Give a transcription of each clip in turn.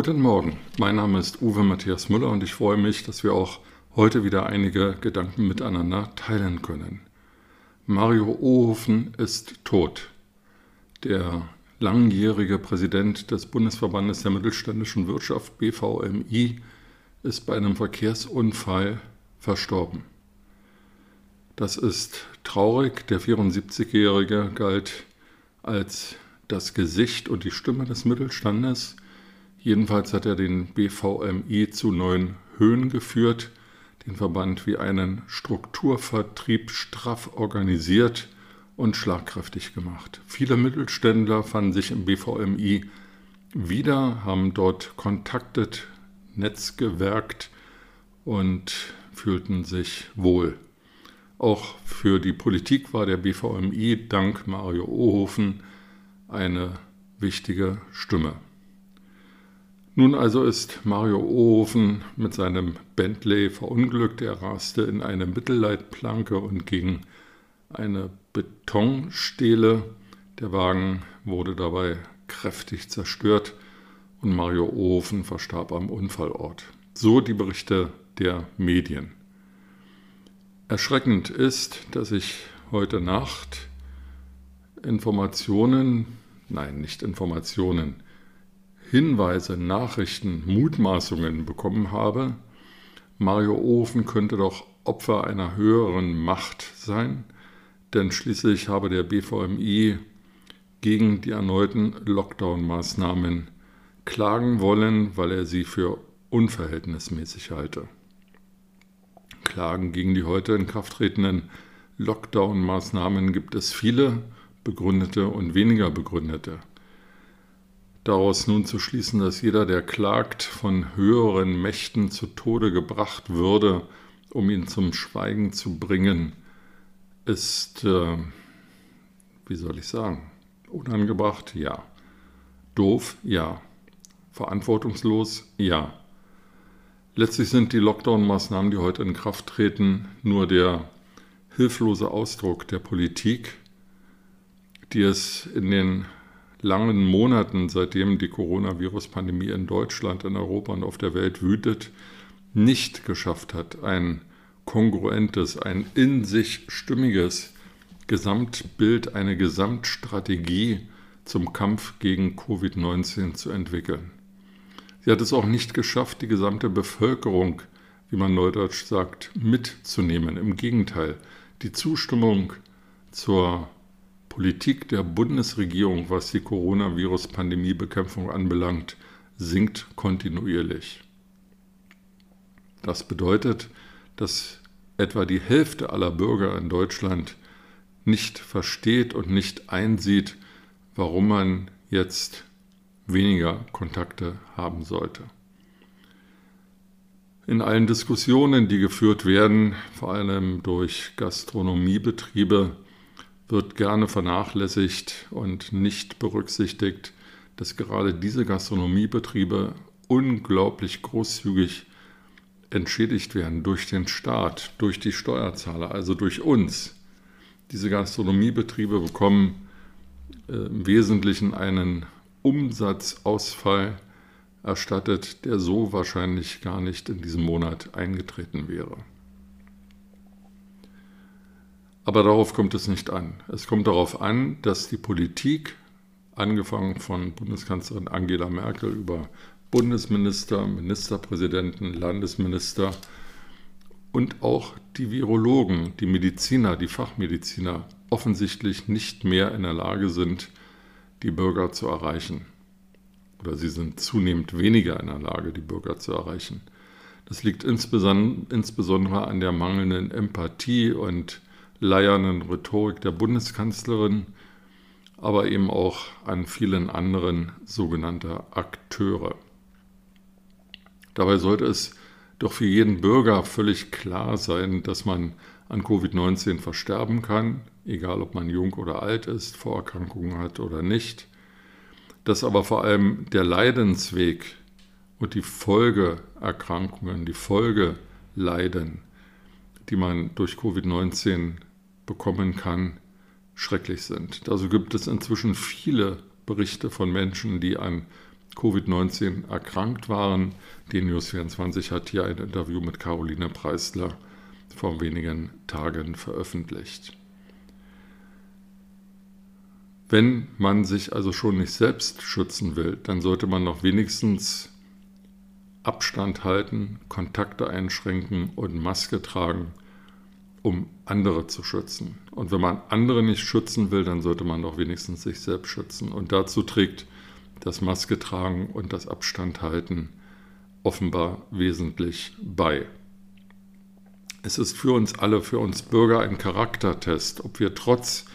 Guten Morgen, mein Name ist Uwe Matthias Müller und ich freue mich, dass wir auch heute wieder einige Gedanken miteinander teilen können. Mario Ohofen ist tot. Der langjährige Präsident des Bundesverbandes der mittelständischen Wirtschaft BVMI ist bei einem Verkehrsunfall verstorben. Das ist traurig. Der 74-Jährige galt als das Gesicht und die Stimme des Mittelstandes – Jedenfalls hat er den BVMI zu neuen Höhen geführt, den Verband wie einen Strukturvertrieb straff organisiert und schlagkräftig gemacht. Viele Mittelständler fanden sich im BVMI wieder, haben dort kontaktet, Netz gewerkt und fühlten sich wohl. Auch für die Politik war der BVMI dank Mario Ohofen eine wichtige Stimme. Nun also ist Mario Ohofen mit seinem Bentley verunglückt. Er raste in eine Mittelleitplanke und gegen eine Betonstele. Der Wagen wurde dabei kräftig zerstört und Mario Ohofen verstarb am Unfallort. So die Berichte der Medien. Erschreckend ist, dass ich heute Nacht Informationen, nein, nicht Informationen, Hinweise, Nachrichten, Mutmaßungen bekommen habe, Mario Ofen könnte doch Opfer einer höheren Macht sein, denn schließlich habe der BVMI gegen die erneuten Lockdown-Maßnahmen klagen wollen, weil er sie für unverhältnismäßig halte. Klagen gegen die heute in Kraft tretenden Lockdown-Maßnahmen gibt es viele, begründete und weniger begründete. Daraus nun zu schließen, dass jeder, der klagt, von höheren Mächten zu Tode gebracht würde, um ihn zum Schweigen zu bringen, ist, äh, wie soll ich sagen, unangebracht? Ja. Doof? Ja. Verantwortungslos? Ja. Letztlich sind die Lockdown-Maßnahmen, die heute in Kraft treten, nur der hilflose Ausdruck der Politik, die es in den langen Monaten, seitdem die Coronavirus-Pandemie in Deutschland, in Europa und auf der Welt wütet, nicht geschafft hat, ein kongruentes, ein in sich stimmiges Gesamtbild, eine Gesamtstrategie zum Kampf gegen Covid-19 zu entwickeln. Sie hat es auch nicht geschafft, die gesamte Bevölkerung, wie man neudeutsch sagt, mitzunehmen. Im Gegenteil, die Zustimmung zur Politik der Bundesregierung, was die Coronavirus-Pandemiebekämpfung anbelangt, sinkt kontinuierlich. Das bedeutet, dass etwa die Hälfte aller Bürger in Deutschland nicht versteht und nicht einsieht, warum man jetzt weniger Kontakte haben sollte. In allen Diskussionen, die geführt werden, vor allem durch Gastronomiebetriebe, wird gerne vernachlässigt und nicht berücksichtigt, dass gerade diese Gastronomiebetriebe unglaublich großzügig entschädigt werden durch den Staat, durch die Steuerzahler, also durch uns. Diese Gastronomiebetriebe bekommen äh, im Wesentlichen einen Umsatzausfall erstattet, der so wahrscheinlich gar nicht in diesem Monat eingetreten wäre. Aber darauf kommt es nicht an. Es kommt darauf an, dass die Politik, angefangen von Bundeskanzlerin Angela Merkel über Bundesminister, Ministerpräsidenten, Landesminister und auch die Virologen, die Mediziner, die Fachmediziner offensichtlich nicht mehr in der Lage sind, die Bürger zu erreichen. Oder sie sind zunehmend weniger in der Lage, die Bürger zu erreichen. Das liegt insbesondere an der mangelnden Empathie und leiernden Rhetorik der Bundeskanzlerin, aber eben auch an vielen anderen sogenannter Akteure. Dabei sollte es doch für jeden Bürger völlig klar sein, dass man an Covid-19 versterben kann, egal ob man jung oder alt ist, Vorerkrankungen hat oder nicht, dass aber vor allem der Leidensweg und die Folgeerkrankungen, die Folgeleiden, die man durch Covid-19 bekommen kann, schrecklich sind. Also gibt es inzwischen viele Berichte von Menschen, die an Covid-19 erkrankt waren. Die News24 hat hier ein Interview mit Caroline Preisler vor wenigen Tagen veröffentlicht. Wenn man sich also schon nicht selbst schützen will, dann sollte man noch wenigstens Abstand halten, Kontakte einschränken und Maske tragen, um andere zu schützen. Und wenn man andere nicht schützen will, dann sollte man doch wenigstens sich selbst schützen. Und dazu trägt das Maske tragen und das Abstand halten offenbar wesentlich bei. Es ist für uns alle, für uns Bürger ein Charaktertest, ob wir trotz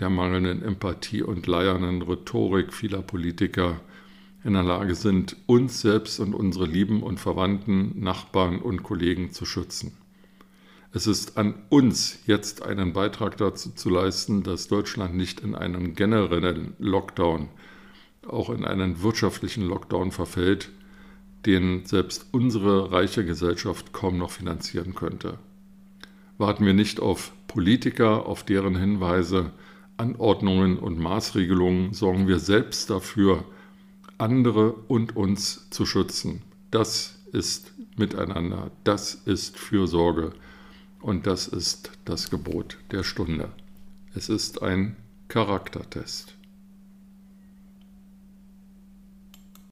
der mangelnden Empathie und leiernden Rhetorik vieler Politiker in der Lage sind, uns selbst und unsere Lieben und Verwandten, Nachbarn und Kollegen zu schützen. Es ist an uns jetzt einen Beitrag dazu zu leisten, dass Deutschland nicht in einen generellen Lockdown auch in einen wirtschaftlichen Lockdown verfällt, den selbst unsere reiche Gesellschaft kaum noch finanzieren könnte. Warten wir nicht auf Politiker, auf deren Hinweise, Anordnungen und Maßregelungen, sorgen wir selbst dafür, andere und uns zu schützen. Das ist Miteinander, das ist Fürsorge und das ist das Gebot der Stunde. Es ist ein Charaktertest.